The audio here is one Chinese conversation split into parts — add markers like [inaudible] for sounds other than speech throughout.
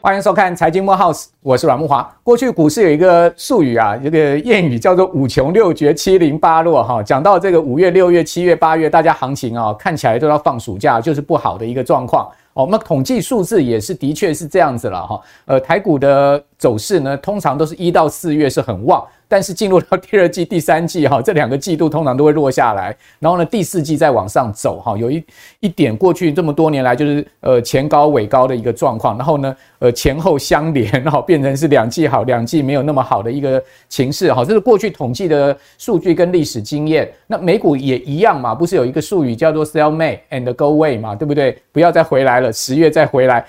欢迎收看《财经慕 House》，我是阮木华。过去股市有一个术语啊，这个谚语叫做“五穷六绝七零八落”哈。讲到这个五月、六月、七月、八月，大家行情啊看起来都要放暑假，就是不好的一个状况哦。那统计数字也是的确是这样子了哈。呃，台股的走势呢，通常都是一到四月是很旺。但是进入到第二季、第三季哈，这两个季度通常都会落下来，然后呢，第四季再往上走哈，有一一点过去这么多年来就是呃前高尾高的一个状况，然后呢呃前后相连，然后变成是两季好，两季没有那么好的一个情势哈，这是过去统计的数据跟历史经验。那美股也一样嘛，不是有一个术语叫做 “sell May and go away” 嘛，对不对？不要再回来了，十月再回来。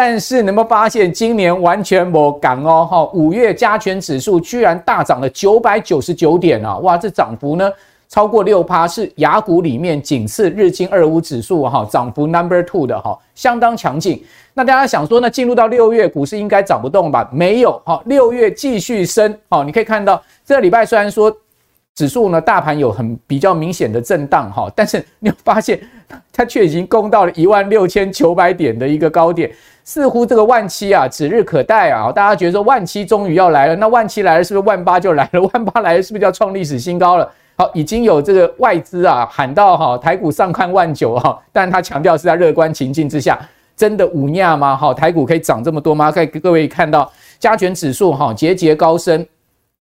但是，能不能发现今年完全没感哦？哈，五月加权指数居然大涨了九百九十九点啊！哇，这涨幅呢超过六趴，是雅股里面仅次日经二五指数哈，涨幅 number two 的哈，相当强劲。那大家想说呢，进入到六月，股市应该涨不动吧？没有哈，六月继续升。好，你可以看到这个礼拜虽然说指数呢，大盘有很比较明显的震荡哈，但是你发现它却已经攻到了一万六千九百点的一个高点。似乎这个万七啊指日可待啊！大家觉得说万七终于要来了，那万七来了是不是万八就来了？万八来了是不是要创历史新高了？好，已经有这个外资啊喊到哈台股上看万九哈，但他强调是在乐观情境之下，真的无恙吗？哈，台股可以涨这么多吗？可以各位看到加权指数哈节节高升，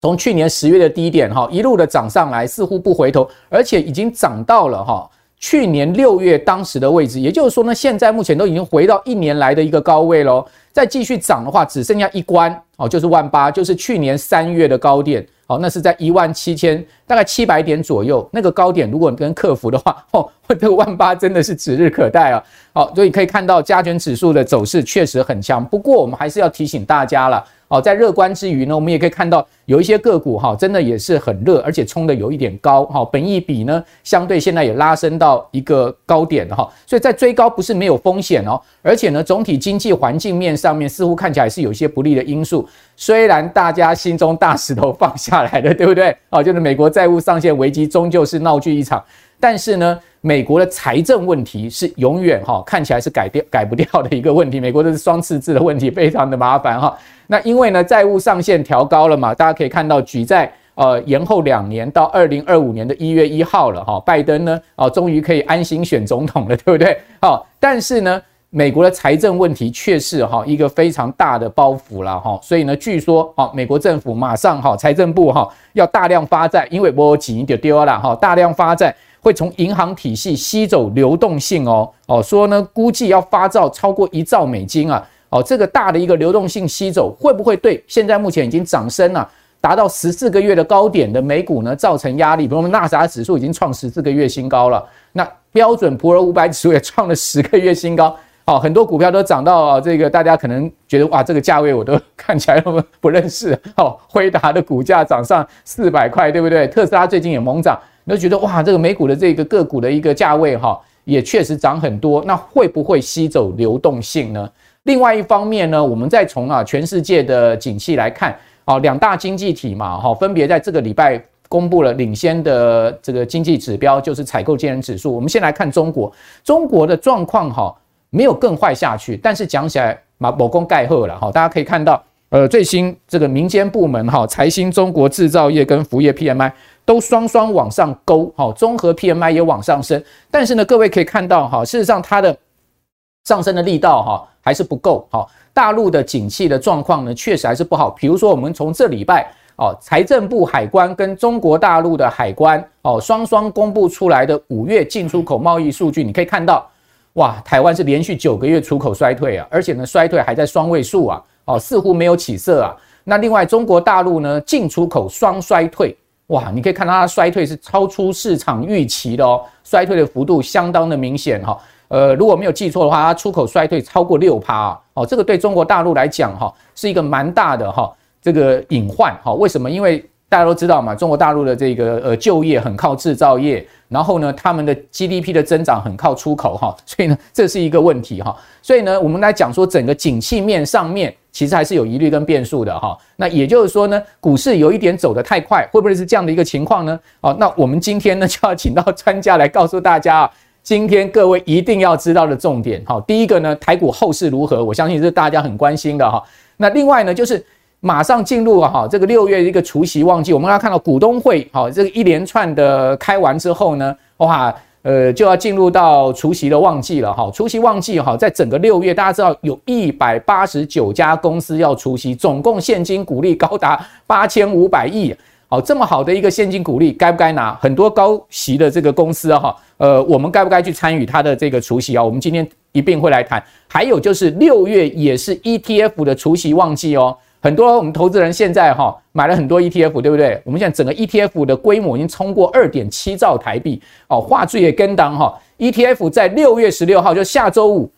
从去年十月的低点哈一路的涨上来，似乎不回头，而且已经涨到了哈。去年六月当时的位置，也就是说呢，现在目前都已经回到一年来的一个高位喽。再继续涨的话，只剩下一关哦，就是万八，就是去年三月的高点。好，那是在一万七千大概七百点左右那个高点，如果你跟客服的话，哦，这个万八真的是指日可待啊。好，所以可以看到加权指数的走势确实很强。不过我们还是要提醒大家了。好，在乐观之余呢，我们也可以看到有一些个股哈，真的也是很热，而且冲的有一点高哈。本益比呢，相对现在也拉升到一个高点哈，所以在追高不是没有风险哦。而且呢，总体经济环境面上面似乎看起来是有一些不利的因素。虽然大家心中大石头放下来了，对不对？哦，就是美国债务上限危机终究是闹剧一场，但是呢。美国的财政问题是永远哈看起来是改掉改不掉的一个问题，美国的是双赤字的问题，非常的麻烦哈。那因为呢债务上限调高了嘛，大家可以看到举债呃延后两年到二零二五年的一月一号了哈，拜登呢哦终于可以安心选总统了，对不对？好，但是呢美国的财政问题却是哈一个非常大的包袱了哈，所以呢据说啊美国政府马上哈财政部哈要大量发债，因为波及就丢了哈，大量发债。会从银行体系吸走流动性哦哦，说呢估计要发照超过一兆美金啊哦，这个大的一个流动性吸走，会不会对现在目前已经涨升了达到十四个月的高点的美股呢造成压力？比如我们纳斯达指数已经创十四个月新高了，那标准普尔五百指数也创了十个月新高，哦，很多股票都涨到这个，大家可能觉得哇，这个价位我都看起来那么不认识哦，辉达的股价涨上四百块，对不对？特斯拉最近也猛涨。你就觉得哇，这个美股的这个个股的一个价位哈，也确实涨很多。那会不会吸走流动性呢？另外一方面呢，我们再从啊全世界的景气来看，啊两大经济体嘛哈，分别在这个礼拜公布了领先的这个经济指标，就是采购经理人指数。我们先来看中国，中国的状况哈没有更坏下去，但是讲起来嘛，某功盖贺了哈。大家可以看到，呃，最新这个民间部门哈，财新中国制造业跟服务业 PMI。都双双往上勾，好，综合 PMI 也往上升，但是呢，各位可以看到，哈，事实上它的上升的力道，哈，还是不够，好，大陆的景气的状况呢，确实还是不好。比如说，我们从这礼拜，哦，财政部海关跟中国大陆的海关，哦，双双公布出来的五月进出口贸易数据，你可以看到，哇，台湾是连续九个月出口衰退啊，而且呢，衰退还在双位数啊，哦，似乎没有起色啊。那另外，中国大陆呢，进出口双衰退。哇，你可以看到它衰退是超出市场预期的哦，衰退的幅度相当的明显哈。呃，如果没有记错的话，它出口衰退超过六趴啊。哦，这个对中国大陆来讲哈，是一个蛮大的哈这个隐患哈。为什么？因为大家都知道嘛，中国大陆的这个呃就业很靠制造业，然后呢，他们的 GDP 的增长很靠出口哈，所以呢，这是一个问题哈。所以呢，我们来讲说整个景气面上面，其实还是有疑虑跟变数的哈。那也就是说呢，股市有一点走得太快，会不会是这样的一个情况呢？哦，那我们今天呢 [laughs] 就要请到专家来告诉大家啊，今天各位一定要知道的重点哈。第一个呢，台股后市如何？我相信是大家很关心的哈。那另外呢，就是。马上进入哈这个六月一个除夕旺季，我们要看到股东会好这个一连串的开完之后呢，哇呃就要进入到除夕的旺季了哈。除夕旺季哈，在整个六月，大家知道有一百八十九家公司要除夕，总共现金股利高达八千五百亿。好，这么好的一个现金股利，该不该拿？很多高息的这个公司哈，呃，我们该不该去参与它的这个除息啊？我们今天一并会来谈。还有就是六月也是 ETF 的除息旺季哦。很多我们投资人现在哈买了很多 ETF，对不对？我们现在整个 ETF 的规模已经冲过二点七兆台币哦。话剧也跟当哈，ETF 在六月十六号就下周五，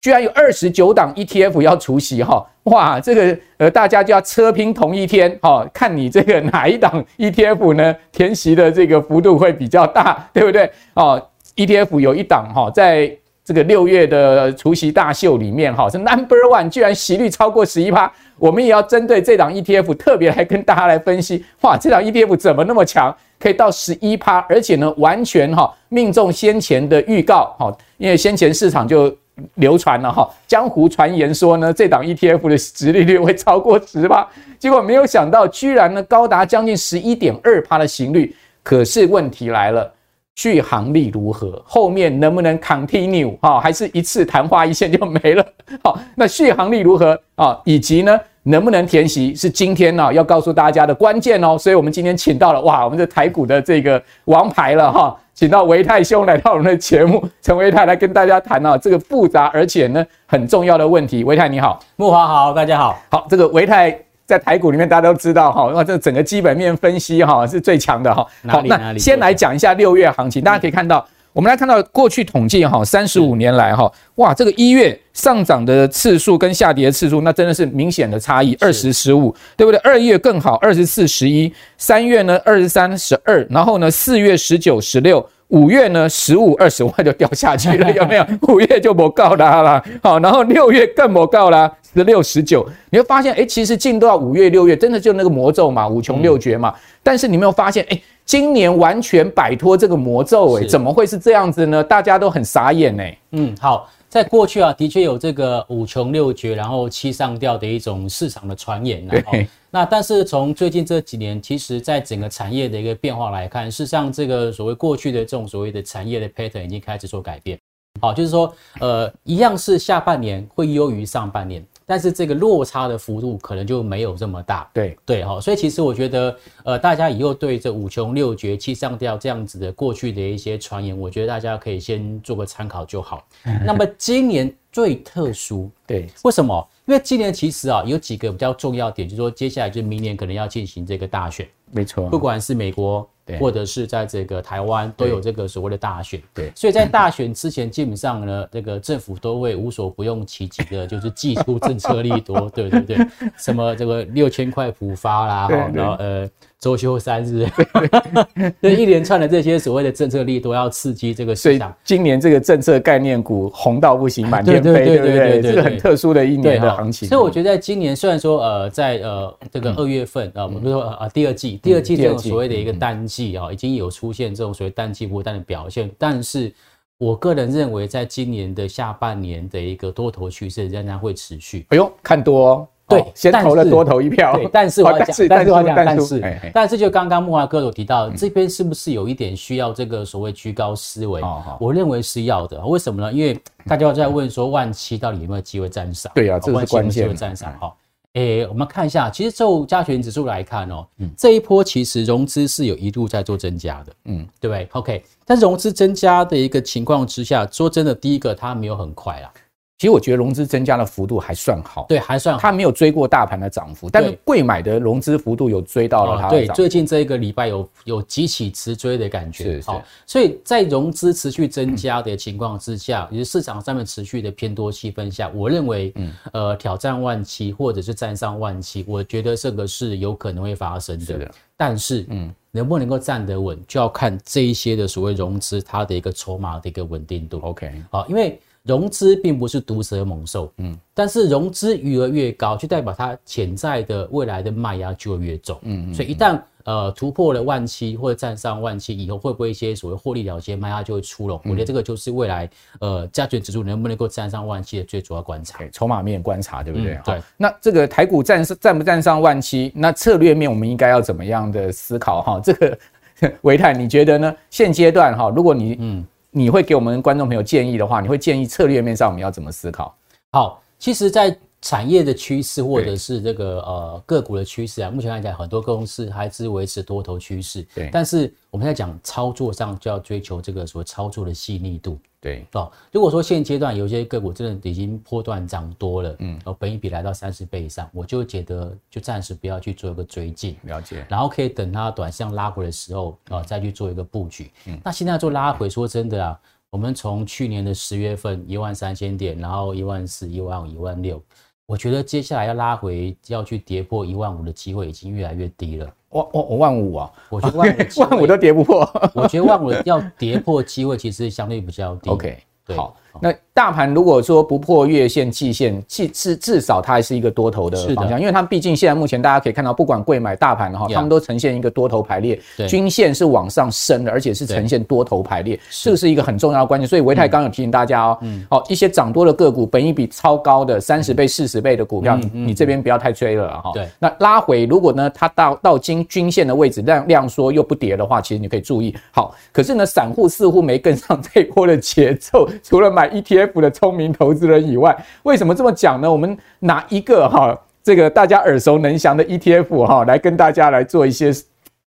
居然有二十九档 ETF 要除息哈，哇，这个呃大家就要车拼同一天哈，看你这个哪一档 ETF 呢填息的这个幅度会比较大，对不对？哦，ETF 有一档哈在。这个六月的除夕大秀里面，哈是 Number One，居然息率超过十一趴。我们也要针对这档 ETF 特别来跟大家来分析，哇，这档 ETF 怎么那么强，可以到十一趴，而且呢，完全哈命中先前的预告，哈，因为先前市场就流传了哈，江湖传言说呢，这档 ETF 的殖利率会超过十趴，结果没有想到，居然呢高达将近十一点二趴的息率。可是问题来了。续航力如何？后面能不能 continue 哈？还是一次昙花一现就没了？好，那续航力如何啊？以及呢，能不能填息是今天呢要告诉大家的关键哦。所以我们今天请到了哇，我们这台股的这个王牌了哈，请到维泰兄来到我们的节目，陈维泰来跟大家谈啊这个复杂而且呢很重要的问题。维泰你好，木华好，大家好。好，这个维泰。在台股里面，大家都知道哈，那这整个基本面分析哈是最强的哈。好，那先来讲一下六月行情。大家可以看到，我们来看到过去统计哈，三十五年来哈，哇，这个一月上涨的次数跟下跌的次数，那真的是明显的差异，二十十五，对不对？二月更好，二十四十一，三月呢二十三十二，然后呢四月十九十六。五月呢，十五二十万就掉下去了，[laughs] 有没有？五月就不告他啦，好，然后六月更不告啦，十六十九，你会发现，哎，其实进到五月六月，真的就那个魔咒嘛，五穷六绝嘛。嗯、但是你没有发现，哎，今年完全摆脱这个魔咒，哎，怎么会是这样子呢？大家都很傻眼，哎，嗯，好。在过去啊，的确有这个五穷六绝，然后七上吊的一种市场的传言。然后，那但是从最近这几年，其实在整个产业的一个变化来看，事实上这个所谓过去的这种所谓的产业的 pattern 已经开始做改变。好，就是说，呃，一样是下半年会优于上半年。但是这个落差的幅度可能就没有这么大，对对哈，所以其实我觉得，呃，大家以后对这五穷六绝七上吊这样子的过去的一些传言，我觉得大家可以先做个参考就好。[laughs] 那么今年最特殊，对，为什么？因为今年其实啊有几个比较重要点，就是说接下来就是明年可能要进行这个大选，没错，不管是美国。或者是在这个台湾都有这个所谓的大选，对，所以在大选之前，基本上呢，[laughs] 这个政府都会无所不用其极的，就是祭出政策利多，对对对，什么这个六千块普发啦，然后呃。周休三日，[laughs] 这一连串的这些所谓的政策力都要刺激这个市场。今年这个政策概念股红到不行，满天飞，对不对？这个很特殊的一年的行情。所以我觉得在今年虽然说呃，在呃这个二月份啊，我们说呃第二季，第二季这种所谓的一个淡季啊，已经有出现这种所谓淡季波段的表现，但是我个人认为，在今年的下半年的一个多头趋势仍然会持续。哎呦，看多哦。对，先投了多投一票。对，但是我要讲，但是我要讲，但是，但是就刚刚木华哥有提到，这边是不是有一点需要这个所谓居高思维？我认为是要的。为什么呢？因为大家在问说，万七到底有没有机会站上？对啊，这是关键。站上哈，诶，我们看一下，其实就加权指数来看哦，这一波其实融资是有一度在做增加的，嗯，对不对？OK，但是融资增加的一个情况之下，说真的，第一个它没有很快啦。其实我觉得融资增加的幅度还算好，对，还算好。它没有追过大盘的涨幅，但是贵买的融资幅度有追到了它。对，最近这一个礼拜有有几起直追的感觉。是是。所以在融资持续增加的情况之下，也、嗯、是市场上面持续的偏多气氛下，我认为，嗯，呃，挑战万七或者是站上万七，我觉得这个是有可能会发生的。是的。但是，嗯，能不能够站得稳，就要看这一些的所谓融资它的一个筹码的一个稳定度。OK，好，因为。融资并不是毒蛇猛兽，嗯，但是融资余额越高，就代表它潜在的未来的卖压就会越重，嗯，所以一旦呃突破了万七或者站上万七以后，会不会一些所谓获利了结卖压就会出笼？我觉得这个就是未来呃加权指数能不能够站上万七的最主要观察，筹码面观察，对不对？对。那这个台股站站不站上万七？那策略面我们应该要怎么样的思考？哈，这个 [laughs] 维泰你觉得呢？现阶段哈，如果你嗯。你会给我们观众朋友建议的话，你会建议策略面上我们要怎么思考？好，其实，在产业的趋势或者是这个呃个股的趋势啊，目前来讲，很多公司还是维持多头趋势。对，但是我们在讲操作上，就要追求这个所谓操作的细腻度。对哦，如果说现阶段有些个股真的已经波段涨多了，嗯，然后本益比来到三十倍以上，我就觉得就暂时不要去做一个追进，了解，然后可以等它短线拉回的时候啊，再去做一个布局。嗯，那现在做拉回，说真的啊，我们从去年的十月份一万三千点，然后一万四、一万五、一万六，我觉得接下来要拉回要去跌破一万五的机会已经越来越低了。万万万五啊！我觉得万五 [laughs] 万五都跌不破。我觉得万五要跌破机会其实相对比较低。OK，好。那大盘如果说不破月线、季线，至至至少它还是一个多头的方向，因为它毕竟现在目前大家可以看到，不管贵买大盘的话，他们都呈现一个多头排列，均线是往上升的，而且是呈现多头排列，这是一个很重要的关键。所以维泰刚有提醒大家哦，好一些涨多的个股，本一比超高的三十倍、四十倍的股票，你你这边不要太追了哈。对，那拉回如果呢它到到今均线的位置量量缩又不跌的话，其实你可以注意。好，可是呢散户似乎没跟上这一波的节奏，除了买。ETF 的聪明投资人以外，为什么这么讲呢？我们拿一个哈，这个大家耳熟能详的 ETF 哈，来跟大家来做一些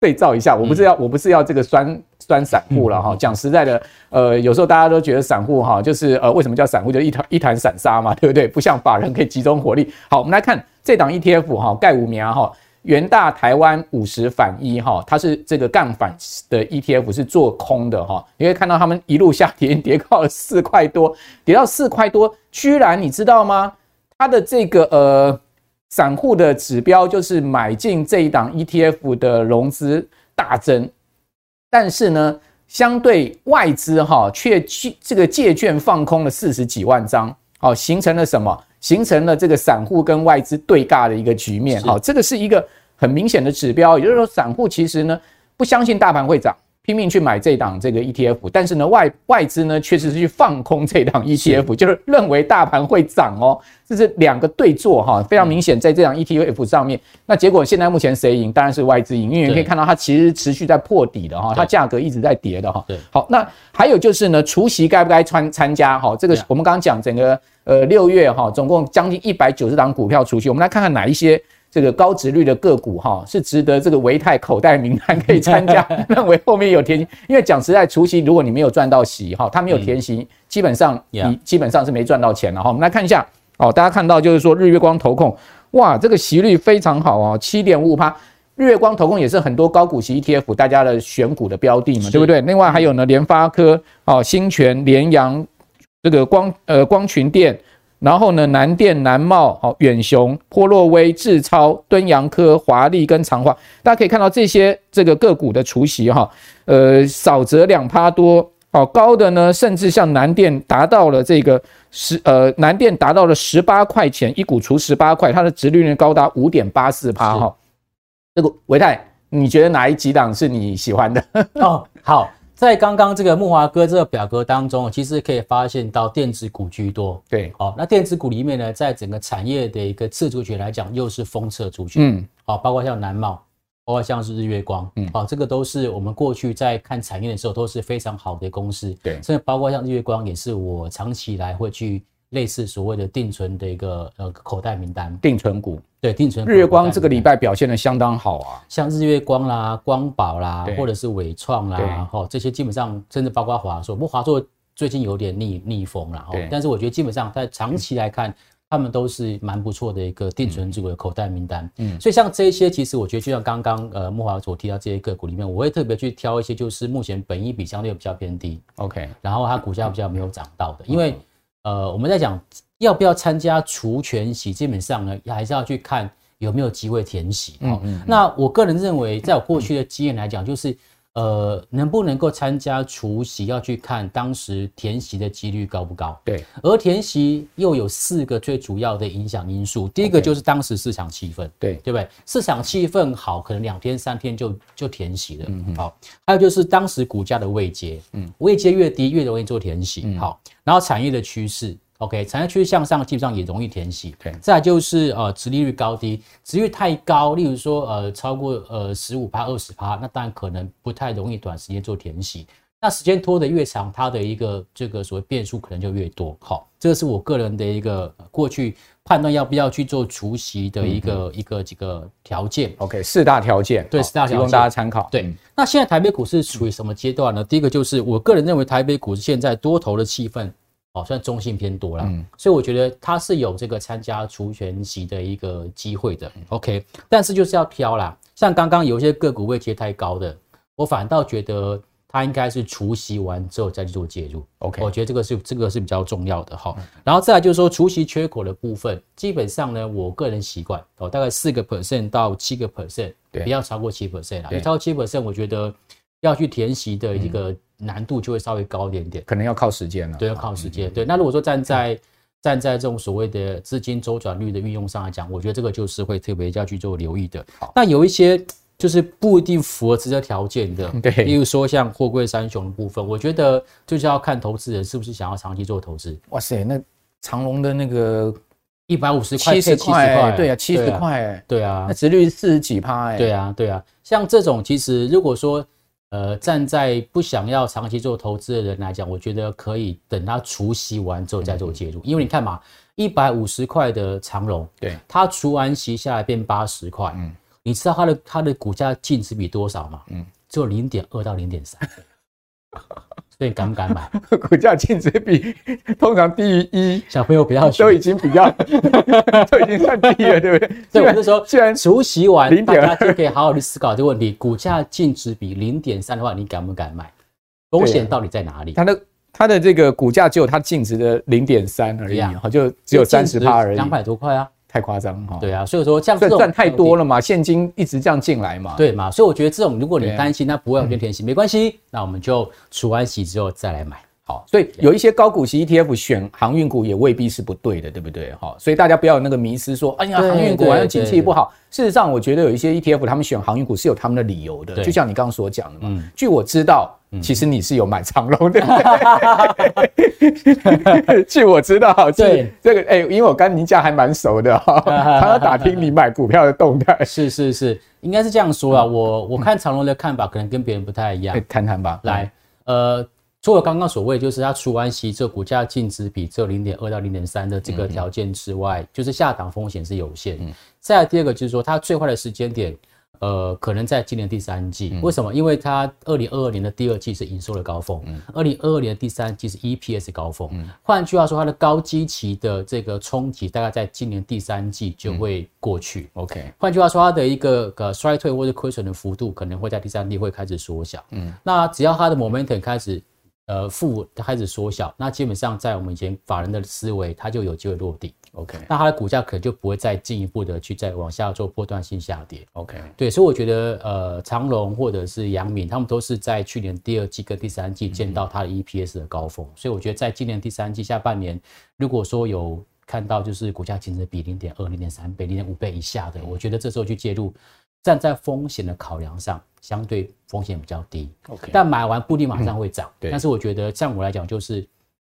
对照一下。我不是要，我不是要这个酸酸散户了哈。讲实在的，呃，有时候大家都觉得散户哈，就是呃，为什么叫散户？就一团一团散沙嘛，对不对？不像法人可以集中火力。好，我们来看这档 ETF 哈，盖五苗哈。元大台湾五十反一哈，它是这个杠反的 ETF 是做空的哈，你会看到他们一路下跌，跌到了四块多，跌到四块多，居然你知道吗？它的这个呃散户的指标就是买进这一档 ETF 的融资大增，但是呢，相对外资哈却去这个借券放空了四十几万张，好，形成了什么？形成了这个散户跟外资对尬的一个局面，好，这个是一个。很明显的指标，也就是说，散户其实呢不相信大盘会涨，拼命去买这档这个 ETF，但是呢外外资呢确实是去放空这档 ETF，就是认为大盘会涨哦，这是两个对坐哈，非常明显在这档 ETF 上面。那结果现在目前谁赢？当然是外资赢，因为你可以看到它其实持续在破底的哈，它价格一直在跌的哈。对，好，那还有就是呢，除夕该不该参参加？哈，这个我们刚刚讲整个呃六月哈，总共将近一百九十档股票除夕，我们来看看哪一些。这个高值率的个股哈，是值得这个维泰口袋名单可以参加。[laughs] 认为后面有填息，因为讲实在，除夕如果你没有赚到息哈，它没有填息，基本上你基本上是没赚到钱了哈。我们来看一下哦，大家看到就是说日月光投控，哇，这个息率非常好哦，七点五五趴。日月光投控也是很多高股息 ETF 大家的选股的标的嘛，对不对？另外还有呢，联发科哦，新泉、联阳，这个光呃光群电。然后呢，南电、南茂、好远雄、波洛威、智超、敦洋科、华丽跟长华，大家可以看到这些这个个股的除息哈，呃，少则两趴多，哦，高的呢，甚至像南电达到了这个十呃，南电达到了十八块钱一股除十八块，它的殖利率高达五点八四趴哈。这个维泰，你觉得哪一几档是你喜欢的？哦，好。在刚刚这个木华哥这个表格当中，其实可以发现到电子股居多。对，好，那电子股里面呢，在整个产业的一个次族群来讲，又是封测族群。嗯，好，包括像南茂，包括像是日月光，嗯，好，这个都是我们过去在看产业的时候都是非常好的公司。对，甚至包括像日月光，也是我长期以来会去。类似所谓的定存的一个呃口袋名单，定存股，对，定存。日月光这个礼拜表现的相当好啊，像日月光啦、光宝啦，或者是纬创啦，哈，这些基本上甚至包括华硕，不过华硕最近有点逆逆风了，哈但是我觉得基本上在长期来看。他们都是蛮不错的一个定存股的口袋名单，嗯，所以像这些，其实我觉得就像刚刚呃木华所提到这些个股里面，我会特别去挑一些，就是目前本益比相对比较偏低，OK，然后它股价比较没有涨到的，因为呃我们在讲要不要参加除权息，基本上呢还是要去看有没有机会填息，嗯嗯，那我个人认为，在我过去的经验来讲，就是。呃，能不能够参加除夕，要去看当时填席的几率高不高？对，而填席又有四个最主要的影响因素。第一个就是当时市场气氛，对对不对？市场气氛好，可能两天三天就就填席了。嗯好，还有就是当时股价的位阶，嗯，位阶越低越容易做填息。好，然后产业的趋势。OK，产业趋势向上，基本上也容易填息。对，再来就是呃，殖利率高低，殖利率太高，例如说呃，超过呃十五趴、二十趴，那当然可能不太容易短时间做填息。那时间拖得越长，它的一个这个所谓变数可能就越多。好，这个是我个人的一个过去判断要不要去做除息的一个、嗯、一个几个条件。OK，四大条件，对，四大条件供大家参考。对，嗯、那现在台北股市处于什么阶段呢？第一个就是我个人认为台北股市现在多头的气氛。哦，算中性偏多啦，嗯，所以我觉得它是有这个参加除权息的一个机会的，OK，但是就是要挑啦，像刚刚有一些个股位阶太高的，我反倒觉得它应该是除息完之后再去做介入，OK，我觉得这个是这个是比较重要的哈，然后再来就是说除息缺口的部分，基本上呢，我个人习惯哦，大概四个 percent 到七个 percent，对，不要超过七 percent 啦，超过七 percent，我觉得要去填息的一个。难度就会稍微高一点点，可能要靠时间了。对，要靠时间。对，那如果说站在、嗯、站在这种所谓的资金周转率的运用上来讲，我觉得这个就是会特别要去做留意的。那有一些就是不一定符合这些条件的，[laughs] 对，例如说像货柜三雄的部分，我觉得就是要看投资人是不是想要长期做投资。哇塞，那长隆的那个一百五十块、七十块，对啊，七十块，对啊，那殖率四十几趴，哎，对啊，对啊，像这种其实如果说。呃，站在不想要长期做投资的人来讲，我觉得可以等它除息完之后再做介入，因为你看嘛，一百五十块的长荣，对，它除完息下来变八十块，嗯，你知道它的它的股价净值比多少吗？嗯，只有零点二到零点三。[laughs] 所以敢不敢买？[laughs] 股价净值比 [laughs] 通常低于一，小朋友不要都已经比较 [laughs] 都已经算低了，对不对？所以我就说，既然除息完，大家就可以好好的思考这个问题：股价净值比零点三的话，你敢不敢买？风险到底在哪里？它的它的这个股价只有它净值的零点三而已，好，就只有三十趴而已，两百多块啊。太夸张哈，对啊，所以说这样这赚太多了嘛，现金一直这样进来嘛，对嘛，所以我觉得这种如果你担心它不会有变填息，没关系，那我们就除完息之后再来买。好，所以有一些高股息 ETF 选航运股也未必是不对的，对不对？哈，所以大家不要有那个迷思，说，哎呀，航运股好像景气不好。事实上，我觉得有一些 ETF 他们选航运股是有他们的理由的，就像你刚刚所讲的嘛。据我知道，其实你是有买长荣的。[laughs] 据我知道，对这个，哎，因为我跟您家还蛮熟的哈，他要打听你买股票的动态。[laughs] 是是是，应该是这样说啊。我我看长荣的看法可能跟别人不太一样，谈谈吧。来，呃。除了刚刚所谓，就是它除完息这股价净值比只有零点二到零点三的这个条件之外，就是下档风险是有限。再来第二个就是说，它最坏的时间点，呃，可能在今年第三季。为什么？因为它二零二二年的第二季是营收的高峰，二零二二年的第三季是 EPS 高峰。换句话说，它的高基期的这个冲击，大概在今年第三季就会过去。OK，换句话说，它的一个呃衰退或者亏损的幅度，可能会在第三季会开始缩小。嗯，那只要它的 momentum 开始。呃，负开始缩小，那基本上在我们以前法人的思维，它就有机会落地。OK，那它的股价可能就不会再进一步的去再往下做波段性下跌。OK，对，所以我觉得呃，长荣或者是阳明，他们都是在去年第二季跟第三季见到它的 EPS 的高峰，嗯、所以我觉得在今年第三季下半年，如果说有看到就是股价净值比零点二、零点三倍、零点五倍以下的，我觉得这时候去介入。站在风险的考量上，相对风险比较低。OK，但买完不一定马上会涨。对，但是我觉得像我来讲，就是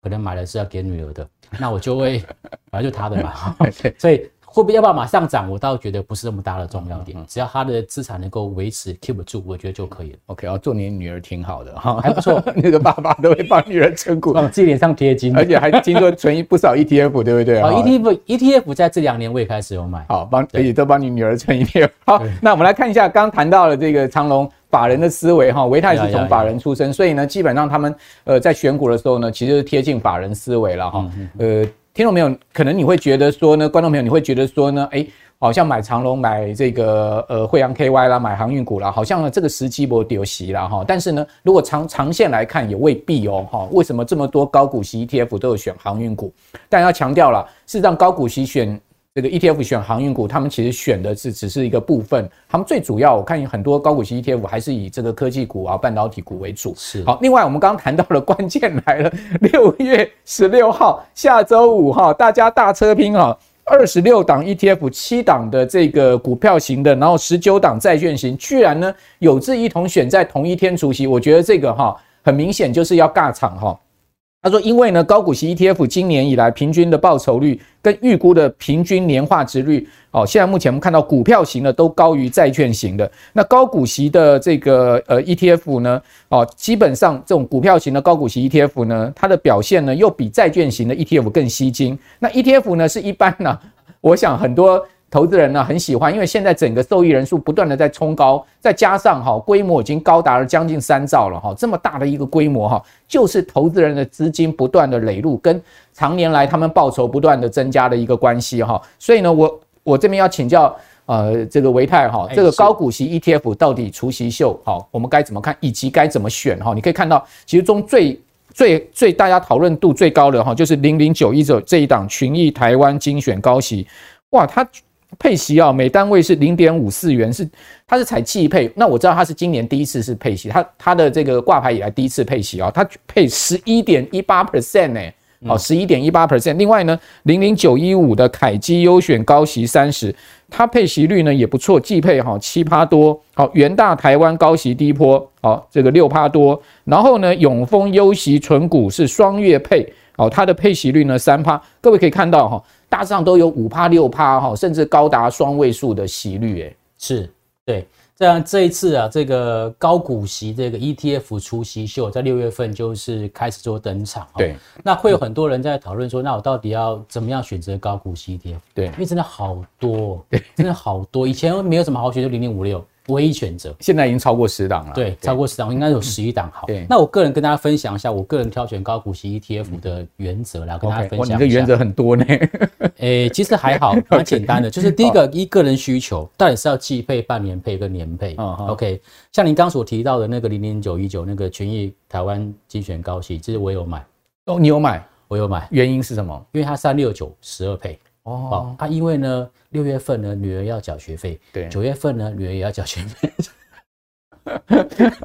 可能买的是要给女儿的，那我就会 [laughs] 反正就她的嘛。[laughs] 所以。会不会要不要马上涨？我倒觉得不是那么大的重要点，只要他的资产能够维持 keep 住，我觉得就可以了。OK 哦，做你女儿挺好的哈，还不错。[laughs] 那个爸爸都会帮女儿存股，[laughs] 往自己脸上贴金，而且还听说存不少 ETF，对不对？啊，ETF ETF 在这两年我也开始有买。好，帮而且都帮你女儿存 ETF。[laughs] 好，那我们来看一下，刚谈到了这个长隆。法人的思维哈，维泰是从法人出身，所以呢，基本上他们呃在选股的时候呢，其实是贴近法人思维了哈。呃，听众朋友，可能你会觉得说呢，观众朋友你会觉得说呢，哎，好像买长隆、买这个呃惠阳 KY 啦，买航运股啦，好像呢这个时机不丢席了哈。但是呢，如果长长线来看也未必哦哈。为什么这么多高股息 ETF 都有选航运股？但要强调了，事实上高股息选。这个 ETF 选航运股，他们其实选的是只是一个部分，他们最主要，我看有很多高股息 ETF 还是以这个科技股啊、半导体股为主。是好，另外我们刚刚谈到了关键来了，六月十六号下周五哈，大家大车拼哈，二十六档 ETF，七档的这个股票型的，然后十九档债券型，居然呢有志一同选在同一天除息，我觉得这个哈很明显就是要尬场哈。他说：“因为呢，高股息 ETF 今年以来平均的报酬率跟预估的平均年化值率，哦，现在目前我们看到股票型的都高于债券型的。那高股息的这个呃 ETF 呢，哦，基本上这种股票型的高股息 ETF 呢，它的表现呢又比债券型的 ETF 更吸睛。那 ETF 呢是一般呢，我想很多。”投资人呢很喜欢，因为现在整个受益人数不断的在冲高，再加上哈规模已经高达了将近三兆了哈，这么大的一个规模哈，就是投资人的资金不断的累入，跟常年来他们报酬不断的增加的一个关系哈。所以呢，我我这边要请教呃这个维泰哈，这个高股息 ETF 到底除息秀好，我们该怎么看，以及该怎么选哈？你可以看到，其中最最最大家讨论度最高的哈，就是零零九一九这一档群益台湾精选高息，哇，它。配息啊，每单位是零点五四元，是它是采季配。那我知道它是今年第一次是配息，它它的这个挂牌以来第一次配息啊，它配十一点一八 percent 呢，哦，十一点一八 percent。另外呢，零零九一五的凯基优选高息三十，它配息率呢也不错，季配哈七趴多。好，元大台湾高息低波，好这个六趴多。然后呢，永丰优息纯股是双月配，好，它的配息率呢三趴。各位可以看到哈。大致上都有五趴六趴哈，甚至高达双位数的息率，诶，是对。这样这一次啊，这个高股息这个 ETF 出息秀在六月份就是开始做登场。对，那会有很多人在讨论说，那我到底要怎么样选择高股息 ETF？对，因为真的好多，哦，对真的好多，以前没有什么好选，就零零五六。唯一选择，现在已经超过十档了。对，超过十档，应该有十一档。好，那我个人跟大家分享一下，我个人挑选高股息 ETF 的原则来跟大家分享一下。你的原则很多呢。[laughs] 诶，其实还好，[laughs] 蛮简单的，就是第一个，依个人需求，到底是要季配、半年配跟年配。OK，像您刚所提到的那个零零九一九那个群益台湾精选高息，其实我有买。哦，你有买？我有买。原因是什么？因为它三六九十二配。哦，啊，因为呢，六月份呢，女儿要缴学费，对，九月份呢，女儿也要缴学费，[laughs]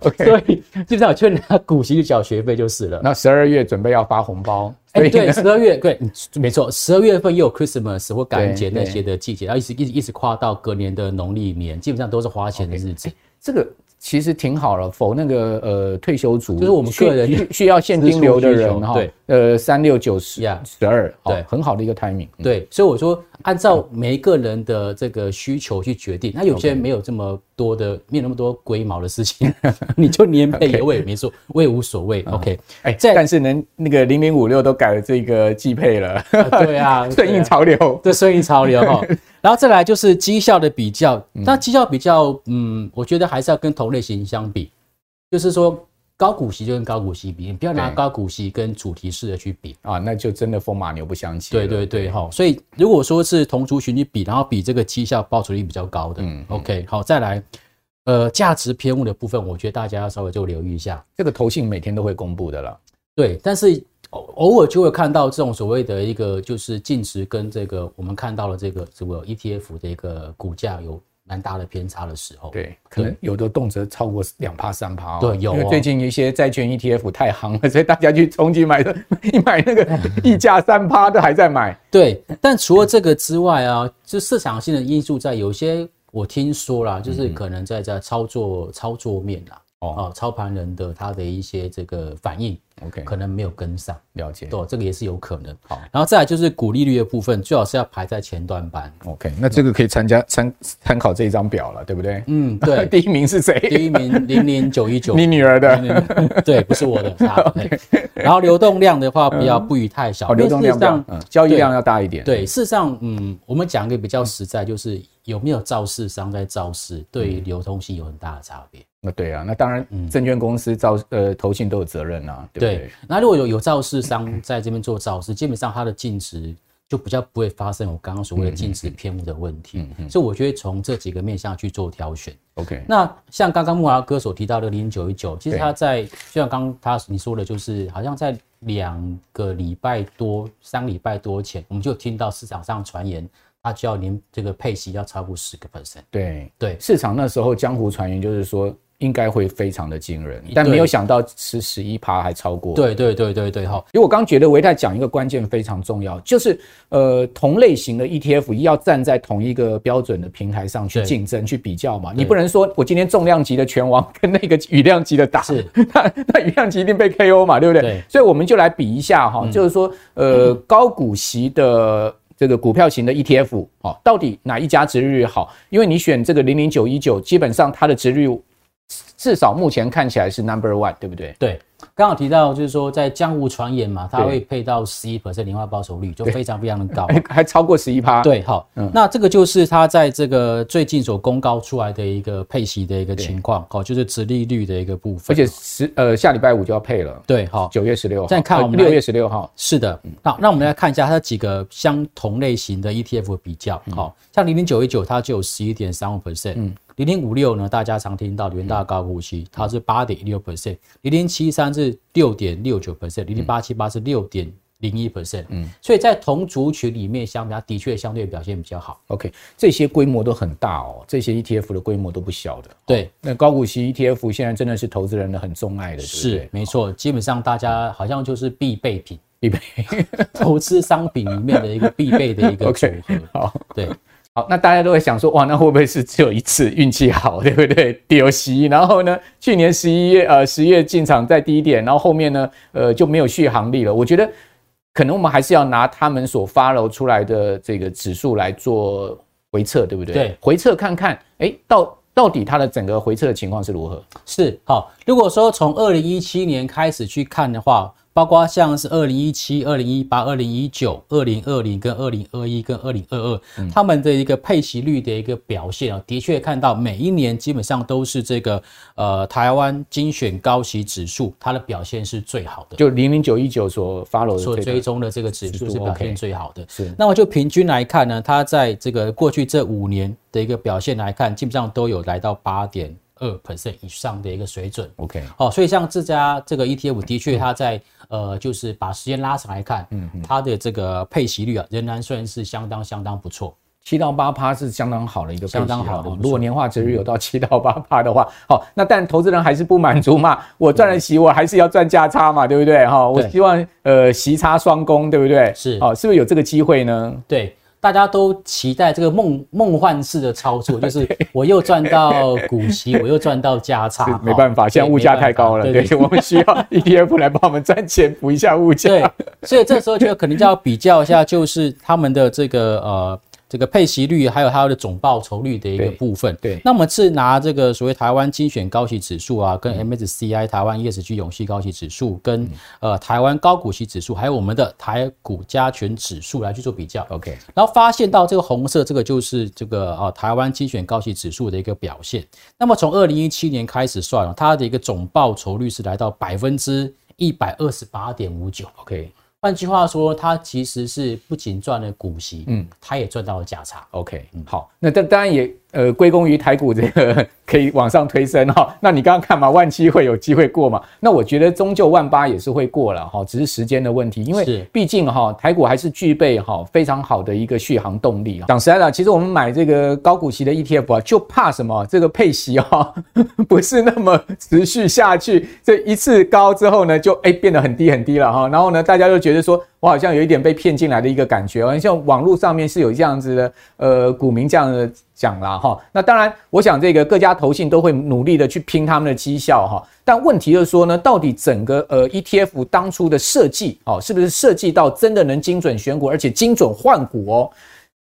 OK，[laughs] 所以基本上我劝他股息就缴学费就是了。那十二月准备要发红包，哎、欸，[laughs] 对，十二月对，没错，十二月份又有 Christmas 或感恩节那些的季节，然后一直一直一直跨到隔年的农历年，基本上都是花钱的日子。Okay, 这个。其实挺好了，否那个呃退休族，就是我们个人需需要现金流的人哈，对，呃三六九十十二，对，很好的一个 timing，对，所以我说按照每一个人的这个需求去决定，那有些人没有这么多的，没有那么多龟毛的事情，[laughs] 你就年配也我也没说，我也无所谓，OK，哎，但是能，那个零零五六都改了这个季配了，[laughs] 对啊，顺应潮流，对，顺应潮流哈。[laughs] 然后再来就是绩效的比较，那绩效比较，嗯，我觉得还是要跟同类型相比，就是说高股息就跟高股息比，你不要拿高股息跟主题式的去比。啊，那就真的风马牛不相及。对对对，哈，所以如果说是同族群去比，然后比这个绩效报酬率比较高的，嗯，OK，好，再来，呃，价值偏误的部分，我觉得大家要稍微就留意一下，这个投信每天都会公布的了，对，但是。偶尔就会看到这种所谓的一个就是净值跟这个我们看到了这个这个 ETF 的一个股价有蛮大的偏差的时候，对，可能有的动辄超过两趴三趴。对，有。因为最近一些债券 ETF 太夯了，[laughs] 所以大家去冲击买的，一 [laughs] 买那个溢价三趴都还在买。对，但除了这个之外啊，就市场性的因素在有些我听说啦，就是可能在在操作操作面啦。哦，操盘人的他的一些这个反应，OK，可能没有跟上，了解，对，这个也是有可能。好，然后再来就是股利率的部分，最好是要排在前段班。OK，那这个可以参加参参考这一张表了，对不对？嗯，对。[laughs] 第一名是谁？第一名 [laughs] 零零九一九，你女儿的？对，不是我的。[laughs] 然后流动量的话，不要不宜太小。流动量，上，交易量要大一点。对，事实上，嗯，我们讲一个比较实在，就是有没有造市商在造市，对于流通性有很大的差别。那对啊，那当然，证券公司造呃投信都有责任啊，对不对？对，那如果有有造市商在这边做造市，基本上它的净值就比较不会发生我刚刚所谓的净值偏误的问题。嗯嗯。所以我觉得从这几个面向去做挑选。OK。那像刚刚木华哥所提到的零零九一九，其实它在就像刚刚他你说的，就是好像在两个礼拜多、三礼拜多前，我们就听到市场上传言。它就要连这个配息要超过十个 percent，对对，市场那时候江湖传言就是说应该会非常的惊人，但没有想到是十一趴还超过。对对对对对，好。因为我刚觉得维泰讲一个关键非常重要，就是呃同类型的 ETF 要站在同一个标准的平台上去竞争去比较嘛，你不能说我今天重量级的拳王跟那个羽量级的打，是 [laughs] 那那羽量级一定被 KO 嘛，对不对？对，所以我们就来比一下哈，就是说呃高股息的。这个股票型的 ETF，哦，到底哪一家殖利率好？因为你选这个零零九一九，基本上它的值率至少目前看起来是 Number One，对不对？对。刚好提到就是说，在江湖传言嘛，它会配到十一 percent 年化报酬率，就非常非常的高，[laughs] 还超过十一趴。对，好，嗯，那这个就是它在这个最近所公告出来的一个配息的一个情况，好，就是殖利率的一个部分。而且十呃下礼拜五就要配了，对，好，九月十六号。再看我们六月十六号，是的，好，那我们来看一下它几个相同类型的 ETF 比较，好像零零九一九它就有十一点三五 percent，嗯。零零五六呢，大家常听到的元大高股息，它是八点一六 percent；零零七三是六点六九 percent；零零八七八是六点零一 percent。嗯，所以在同族群里面相比，它的确相对表现比较好。OK，这些规模都很大哦，这些 ETF 的规模都不小的。对，那高股息 ETF 现在真的是投资人的很钟爱的，是没错，基本上大家好像就是必备品，必备投资商品里面的一个必备的一个组合。好，对。好，那大家都会想说，哇，那会不会是只有一次运气好，[laughs] 对不对？[laughs] 丢息，然后呢，去年十一月呃十月进场在低点，然后后面呢，呃就没有续航力了。我觉得可能我们还是要拿他们所 follow 出来的这个指数来做回测，对不对？对，回测看看，哎，到到底它的整个回撤的情况是如何？是好，如果说从二零一七年开始去看的话。包括像是二零一七、二零一八、二零一九、二零二零跟二零二一跟二零二二，他们的一个配息率的一个表现啊，的确看到每一年基本上都是这个呃台湾精选高息指数，它的表现是最好的。就零零九一九所 follow 所追踪的这个指数是表现最好的。是。那么就平均来看呢，它在这个过去这五年的一个表现来看，基本上都有来到八点二 percent 以上的一个水准。OK。好，所以像这家这个 ETF 的确它在呃，就是把时间拉长来看，嗯，它的这个配息率啊，仍然算是相当相当不错，七到八趴是相当好的一个相当好的。如果年化值率有到七到八趴的话，好，那但投资人还是不满足嘛，我赚了息，我还是要赚价差嘛，对不对？哈，我希望呃息差双攻，对不对？是，好，是不是有这个机会呢？对。大家都期待这个梦梦幻式的操作，[laughs] 就是我又赚到股息，我又赚到价差。没办法，现在物价太高了，对，我们需要 [laughs] ETF 来帮我们赚钱，补一下物价。对，所以这时候就可能就要比较一下，就是他们的这个呃。这个配息率还有它的总报酬率的一个部分，对，对，那我们是拿这个所谓台湾精选高息指数啊，跟 MSCI 台湾 ESG 永续高息指数，跟呃台湾高股息指数，还有我们的台股加权指数来去做比较，OK，然后发现到这个红色这个就是这个啊台湾精选高息指数的一个表现。那么从二零一七年开始算，它的一个总报酬率是来到百分之一百二十八点五九，OK。换句话说，他其实是不仅赚了股息，嗯，他也赚到了价差。OK，嗯，好，那但当然也。呃，归功于台股这个可以往上推升哈。[laughs] 那你刚刚看嘛，万七会有机会过嘛？那我觉得终究万八也是会过了哈，只是时间的问题。因为毕竟哈，台股还是具备哈非常好的一个续航动力啊。讲实在的，其实我们买这个高股息的 ETF 啊，就怕什么？这个配息哈 [laughs] 不是那么持续下去，这一次高之后呢，就哎变得很低很低了哈。然后呢，大家就觉得说我好像有一点被骗进来的一个感觉。像网络上面是有这样子的呃股民这样的。讲啦哈，那当然，我想这个各家投信都会努力的去拼他们的绩效哈。但问题就是说呢，到底整个呃 ETF 当初的设计哦，是不是设计到真的能精准选股，而且精准换股哦？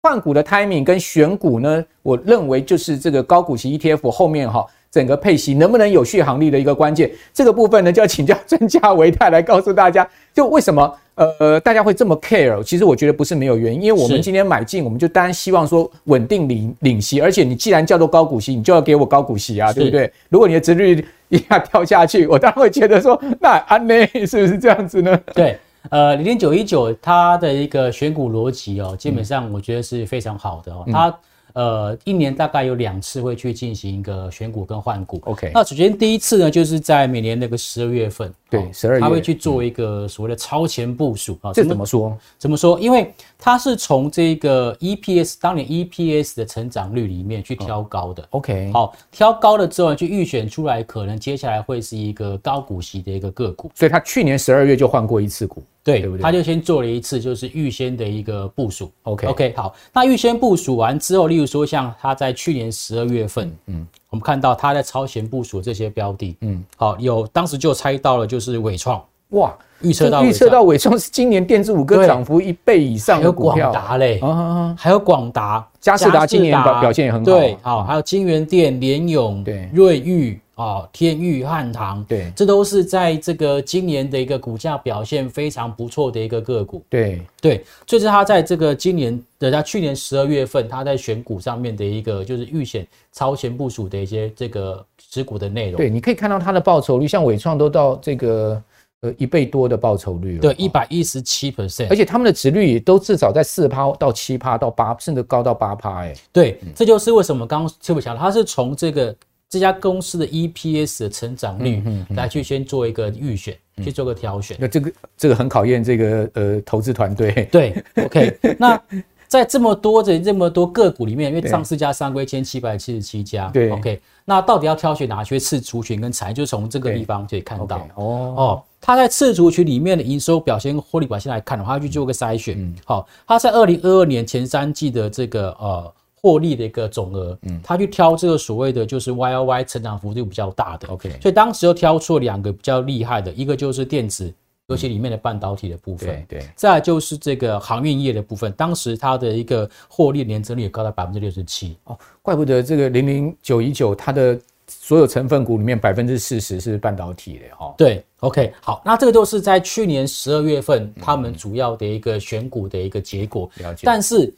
换股的 timing 跟选股呢，我认为就是这个高股息 ETF 后面哈，整个配息能不能有续航力的一个关键。这个部分呢，就要请教 [laughs] 专家唯泰来告诉大家，就为什么。呃，大家会这么 care，其实我觉得不是没有原因，因为我们今天买进，我们就当然希望说稳定领领息，而且你既然叫做高股息，你就要给我高股息啊，对不对？如果你的值率一下掉下去，我当然会觉得说，那安内是不是这样子呢？对，呃，零零九一九它的一个选股逻辑哦，基本上我觉得是非常好的哦，它。呃，一年大概有两次会去进行一个选股跟换股。OK，那首先第一次呢，就是在每年那个十二月份，对，十二月他会去做一个所谓的超前部署啊。这怎么说？怎么说？因为它是从这个 EPS 当年 EPS 的成长率里面去挑高的。OK，好，挑高了之后去预选出来，可能接下来会是一个高股息的一个个股。所以他去年十二月就换过一次股。对，他就先做了一次，就是预先的一个部署。OK OK，好，那预先部署完之后，例如说像他在去年十二月份，嗯，我们看到他在超前部署这些标的，嗯，好，有当时就猜到了，就是纬创，哇，预测到预测到纬创是今年电子五哥涨幅一倍以上的股票，还有广达嘞，啊，还有广达，嘉士达今年表表现也很好，对，好，还有金源电、联咏、对，瑞昱。哦，天域汉唐，对，这都是在这个今年的一个股价表现非常不错的一个个股。对对，就是他在这个今年的他去年十二月份，他在选股上面的一个就是预选超前部署的一些这个持股的内容。对，你可以看到它的报酬率，像伟创都到这个呃一倍多的报酬率了。对，一百一十七 percent，而且他们的值率都至少在四趴到七趴到八，甚至高到八趴。哎，对，这就是为什么刚刚特别强调，他是从这个。这家公司的 EPS 的成长率来去先做一个预选，去做个挑选。那这个这个很考验这个呃投资团队。[laughs] 对，OK。那在这么多的这么多个股里面，因为上市加上柜一千七百七十七家，对，OK。那到底要挑选哪些次族群跟产业？就从这个地方可以看到。哦哦，它在次族群里面的营收表现、获利表现来看的话，它去做个筛选。好，它在二零二二年前三季的这个呃。获利的一个总额，嗯，他去挑这个所谓的就是 Y O Y 成长幅度比较大的，OK，所以当时又挑出了两个比较厉害的，一个就是电子，尤其里面的半导体的部分，对，再来就是这个航运业的部分，当时它的一个获利年增率也高达百分之六十七，哦，怪不得这个零零九一九它的所有成分股里面百分之四十是半导体的哈，对，OK，好，那这个就是在去年十二月份他们主要的一个选股的一个结果，了解，但是。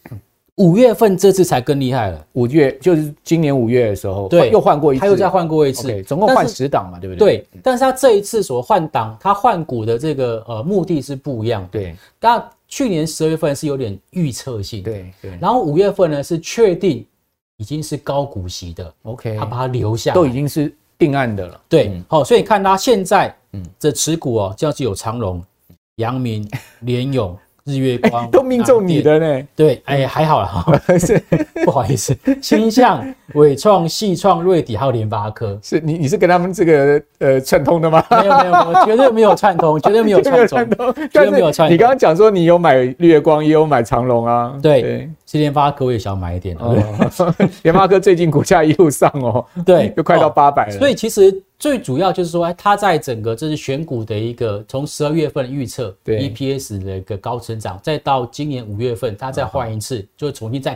五月份这次才更厉害了，五月就是今年五月的时候，对，又换过一次，他又再换过一次，okay, 总共换十档嘛，对不对？对，但是他这一次所换档，他换股的这个呃目的是不一样，对。那去年十二月份是有点预测性，对对，然后五月份呢是确定已经是高股息的，OK，他把它留下，都已经是定案的了，对，好，所以看他现在嗯。这持股哦，这样子有长荣、阳明、联咏。日月光、欸、[laughs] 都命中你的呢？对，哎、欸，还好啦，[laughs] [laughs] 不好意思，星象、伟创、细创、瑞底还有联发科，是你你是跟他们这个呃串通的吗？没有没有，绝对没有串通，绝对没有串通，绝对没有串通。你刚刚讲说你有买日月光，也有买长隆啊？对，是联发科我也想买一点。[laughs] 联发科最近股价一路上哦，[laughs] 对，又快到八百了。所以其实。最主要就是说，它在整个这是选股的一个从十二月份预测 EPS 的一个高成长，再到今年五月份，它再换一次，就重新再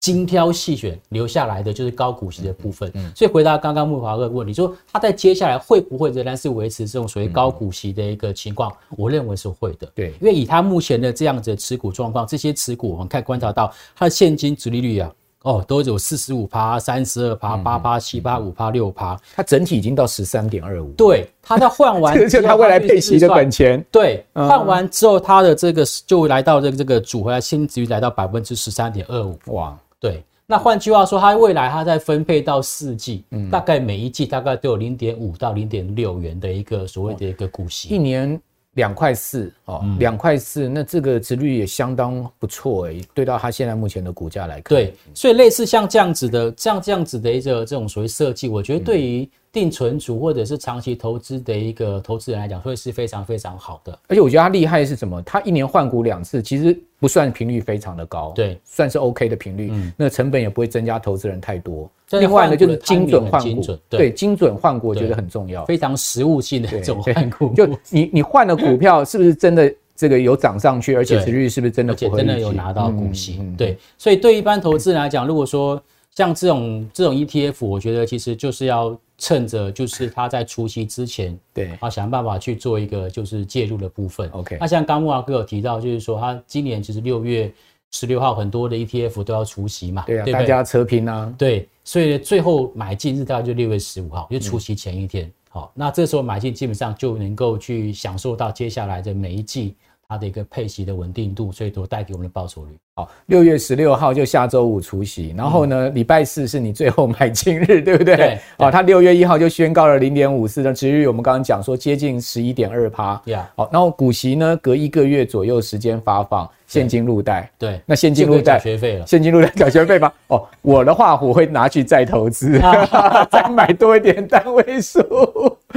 精挑细选留下来的就是高股息的部分。嗯所以回答刚刚木华哥的问题，说他在接下来会不会仍然是维持这种所谓高股息的一个情况？我认为是会的。对，因为以他目前的这样子的持股状况，这些持股我们看观察到它的现金殖利率啊。哦，都有四十五趴、三十二趴、八趴、七趴、五趴、六趴，它整体已经到十三点二五。对，它在换完，这是它未来配息的本钱。对，换完之后，它的这个就来到这个这个组回来现金殖率来到百分之十三点二五。哇，对。那换句话说，它未来它再分配到四季，嗯，大概每一季大概都有零点五到零点六元的一个所谓的一个股息，一年。两块四哦，两块四，那这个值率也相当不错诶，对到它现在目前的股价来看，对，所以类似像这样子的，像这样子的一个这种所谓设计，我觉得对于。定存族或者是长期投资的一个投资人来讲，会是非常非常好的。而且我觉得它厉害是什么？它一年换股两次，其实不算频率非常的高，对，算是 OK 的频率。嗯，那成本也不会增加投资人太多。另外呢，就是精准换股，对，精准换股我觉得很重要，非常实务性的这种换股。就你你换了股票，是不是真的这个有涨上去？而且持率是不是真的？而且真的有拿到股息？对，所以对一般投资人来讲，如果说。像这种这种 ETF，我觉得其实就是要趁着就是它在除夕之前，[laughs] 对啊，想办法去做一个就是介入的部分。OK，那像刚木华哥有提到，就是说他今年其实六月十六号很多的 ETF 都要除夕嘛，对啊，对大家车拼啊，对，所以最后买进日大概就六月十五号，就除夕前一天。嗯好，那这时候买进基本上就能够去享受到接下来的每一季它的一个配息的稳定度，所以都带给我们的报酬率。好，六月十六号就下周五除息，然后呢，礼拜四是你最后买进日，对不对？对。哦，他六月一号就宣告了零点五四的殖利率，我们刚刚讲说接近十一点二趴。Yeah。好，然后股息呢，隔一个月左右时间发放。现金入袋，对，那现金入袋缴学费了。现金入袋缴学费吗？哦，我的话我会拿去再投资，[laughs] 再买多一点单位数，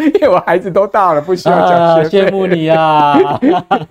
[laughs] 因为我孩子都大了，不需要缴学费。羡慕你啊！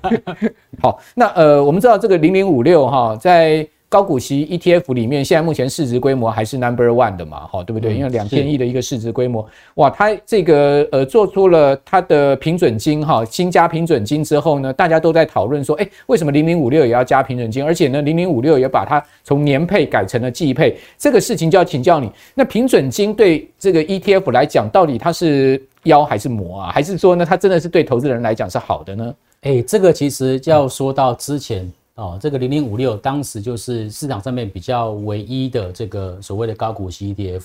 [laughs] 好，那呃，我们知道这个零零五六哈，在。高股息 ETF 里面，现在目前市值规模还是 Number One 的嘛，哈，对不对？因为两千亿的一个市值规模，哇，它这个呃做出了它的平准金哈，新加平准金之后呢，大家都在讨论说，哎，为什么零零五六也要加平准金？而且呢，零零五六也把它从年配改成了季配，这个事情就要请教你。那平准金对这个 ETF 来讲，到底它是妖还是魔啊？还是说呢，它真的是对投资人来讲是好的呢？哎，这个其实要说到之前。哦，这个零零五六当时就是市场上面比较唯一的这个所谓的高股息 ETF，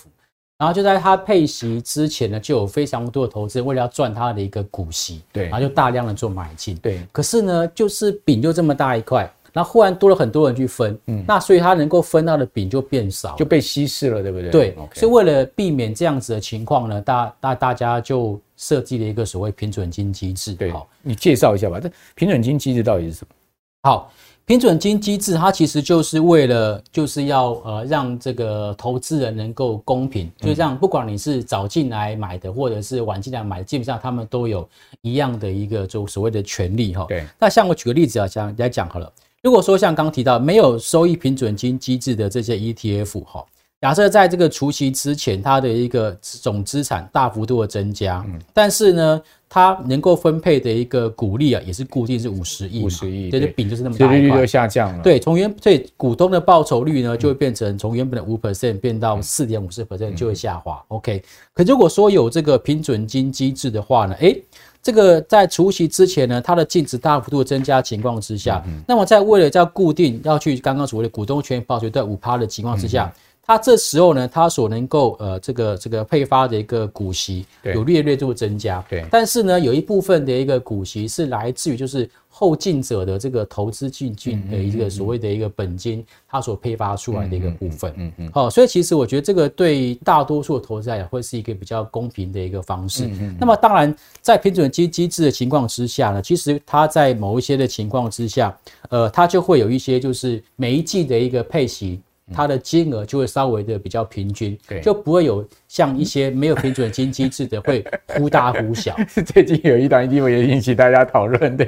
然后就在它配息之前呢，就有非常多的投资人为了要赚它的一个股息，对，然后就大量的做买进，对。可是呢，就是饼就这么大一块，然后忽然多了很多人去分，嗯，那所以它能够分到的饼就变少，就被稀释了，对不对？对。所以为了避免这样子的情况呢，大大大家就设计了一个所谓平准金机制。对，好，你介绍一下吧。这平准金机制到底是什么？好。平准金机制，它其实就是为了，就是要呃让这个投资人能够公平，就让，不管你是早进来买的，或者是晚进来买的，基本上他们都有一样的一个就所谓的权利哈。对。那像我举个例子啊，讲来讲好了，如果说像刚提到没有收益平准金机制的这些 ETF 哈，假设在这个除息之前，它的一个总资产大幅度的增加，嗯，但是呢。它能够分配的一个股利啊，也是固定是五十亿，五十亿，对，这饼就是那么大，利率就下降了。对，从原对股东的报酬率呢，就会变成从原本的五 percent 变到四点五四 percent 就会下滑。OK，可如果说有这个平准金机制的话呢，诶，这个在除夕之前呢，它的净值大幅度增加情况之下，那么在为了要固定要去刚刚所谓的股东权益报酬在五趴的情况之下。它这时候呢，它所能够呃这个这个配发的一个股息有略略度增加，对。但是呢，有一部分的一个股息是来自于就是后进者的这个投资进进的一个所谓的一个本金，它所配发出来的一个部分。嗯嗯。好，所以其实我觉得这个对大多数的投资者会是一个比较公平的一个方式。嗯嗯。那么当然，在平准金机制的情况之下呢，其实它在某一些的情况之下，呃，它就会有一些就是每一季的一个配息。它的金额就会稍微的比较平均，对，就不会有像一些没有平准金机制的会忽大忽小。[laughs] 最近有一档新闻也引起大家讨论，对，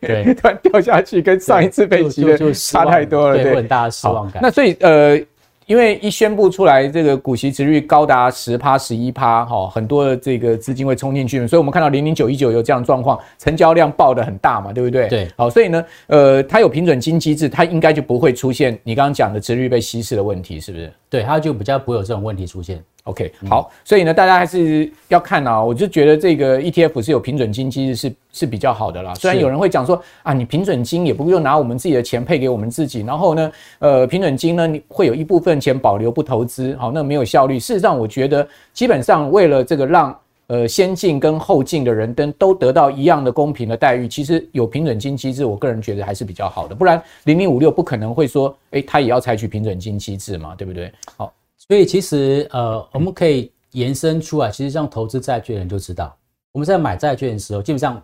对，[laughs] 突然掉下去，跟上一次被击的就差太多了，对，很大的失望感。那所以呃。因为一宣布出来，这个股息殖率高达十趴、十一趴，哈，很多的这个资金会冲进去，所以我们看到零零九一九有这样状况，成交量爆的很大嘛，对不对？对，好，所以呢，呃，它有平准金机制，它应该就不会出现你刚刚讲的殖率被稀释的问题，是不是？对，它就比较不会有这种问题出现。OK，好，所以呢，大家还是要看啊。我就觉得这个 ETF 是有平准金其实是是比较好的啦。虽然有人会讲说啊，你平准金也不用拿我们自己的钱配给我们自己，然后呢，呃，平准金呢，你会有一部分钱保留不投资，好，那没有效率。事实上，我觉得基本上为了这个让呃先进跟后进的人都都得到一样的公平的待遇，其实有平准金机制，我个人觉得还是比较好的。不然零零五六不可能会说，诶，他也要采取平准金机制嘛，对不对？好。所以其实呃，我们可以延伸出来，其实像投资债券的人就知道，我们在买债券的时候，基本上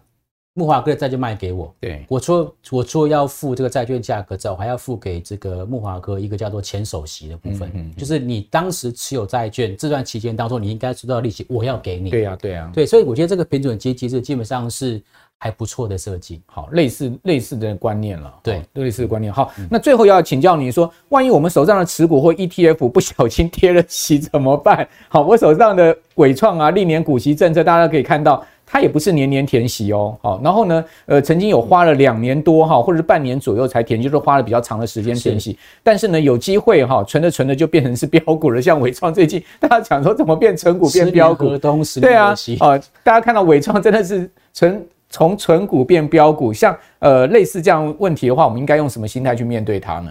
木华哥的债就卖给我，对，我说我说要付这个债券价格之后，还要付给这个木华哥一个叫做前首席的部分，嗯，就是你当时持有债券这段期间当中，你应该收到利息，我要给你。对呀，对呀，对，所以我觉得这个平准金机制基本上是。还不错的设计，好，类似类似的观念了，对，类似的观念。好，那最后要请教你说，万一我们手上的持股或 ETF 不小心贴了息怎么办？好，我手上的伟创啊，历年股息政策，大家可以看到。它也不是年年填息哦，好，然后呢，呃，曾经有花了两年多哈，或者是半年左右才填，就是花了比较长的时间填息。但是呢，有机会哈，存着存着就变成是标股了。像伟创最近大家讲说怎么变存股变标股？对啊，哦，大家看到伟创真的是存从存股变标股，像呃类似这样问题的话，我们应该用什么心态去面对它呢？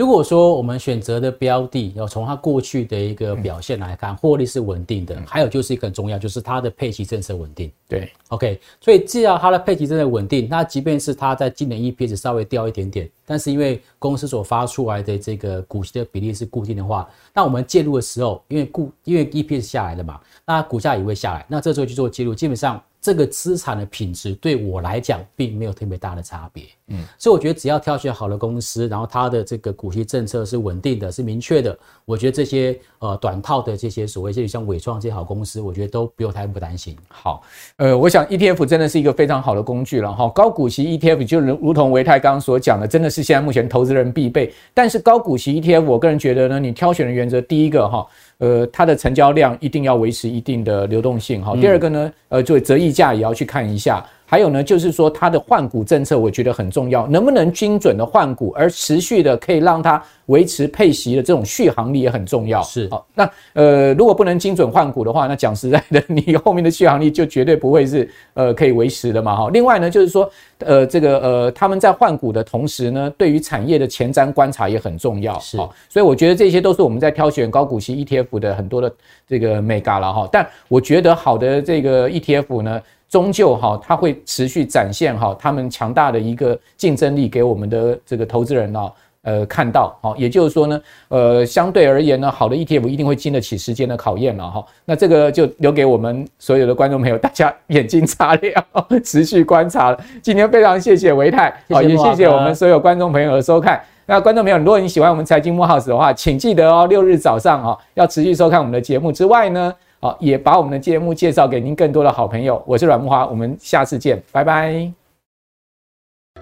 如果说我们选择的标的要从它过去的一个表现来看，获利是稳定的，还有就是一个很重要，就是它的配息政策稳定。对，OK，所以既要它的配息政策稳定，那即便是它在今年 EPS 稍微掉一点点，但是因为公司所发出来的这个股息的比例是固定的话，那我们介入的时候，因为固因为 EPS 下来了嘛，那股价也会下来，那这时候去做介入，基本上。这个资产的品质对我来讲并没有特别大的差别，嗯，所以我觉得只要挑选好的公司，然后它的这个股息政策是稳定的，是明确的，我觉得这些呃短套的这些所谓这些像纬创这些好公司，我觉得都不用太不担心。好，呃，我想 ETF 真的是一个非常好的工具了哈，高股息 ETF 就如如同维泰刚刚所讲的，真的是现在目前投资人必备。但是高股息 ETF，我个人觉得呢，你挑选的原则，第一个哈。呃，它的成交量一定要维持一定的流动性哈。第二个呢，呃，就折溢价也要去看一下。还有呢，就是说它的换股政策，我觉得很重要，能不能精准的换股，而持续的可以让它维持配息的这种续航力也很重要。是，好，那呃，如果不能精准换股的话，那讲实在的，你后面的续航力就绝对不会是呃可以维持的嘛哈。另外呢，就是说呃这个呃他们在换股的同时呢，对于产业的前瞻观察也很重要。是，所以我觉得这些都是我们在挑选高股息 ETF 的很多的这个眉角了哈。但我觉得好的这个 ETF 呢。终究哈，它会持续展现哈他们强大的一个竞争力给我们的这个投资人呢，呃看到哈，也就是说呢，呃相对而言呢，好的 ETF 一定会经得起时间的考验了哈。那这个就留给我们所有的观众朋友，大家眼睛擦亮，[laughs] 持续观察了。今天非常谢谢维泰，好，也谢谢我们所有观众朋友的收看。那观众朋友，如果你喜欢我们财经慕 House 的话，请记得哦，六日早上哈要持续收看我们的节目之外呢。好，也把我们的节目介绍给您更多的好朋友。我是阮木华，我们下次见，拜拜。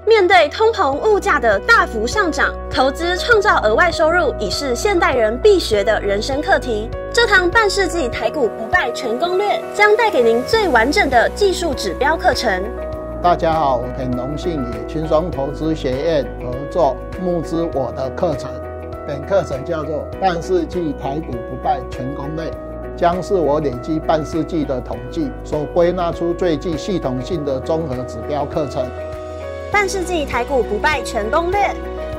面对通膨物价的大幅上涨，投资创造额外收入已是现代人必学的人生课题。这堂半世纪台股不败全攻略将带给您最完整的技术指标课程。大家好，我很荣幸与轻松投资学院合作募资我的课程。本课程叫做《半世纪台股不败全攻略》。将是我累积半世纪的统计所归纳出最具系统性的综合指标课程。半世纪台股不败全攻略，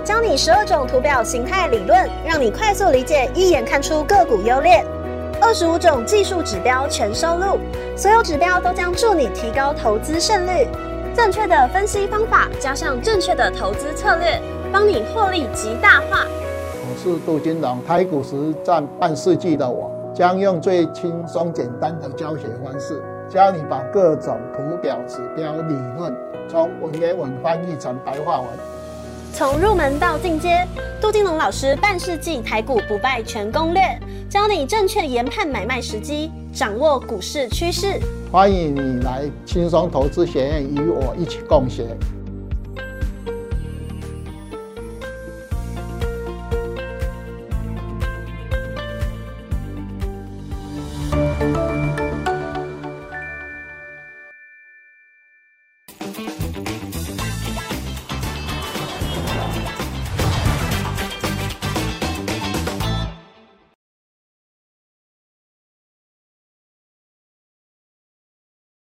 教你十二种图表形态理论，让你快速理解，一眼看出个股优劣。二十五种技术指标全收录，所有指标都将助你提高投资胜率。正确的分析方法加上正确的投资策略，帮你获利极大化。我是杜金龙，台股实战半世纪的我。将用最轻松简单的教学方式，教你把各种图表、指标、理论从文言文翻译成白话文。从入门到进阶，杜金龙老师半世纪台股不败全攻略，教你正确研判买卖时机，掌握股市趋势。欢迎你来轻松投资学院与我一起共学。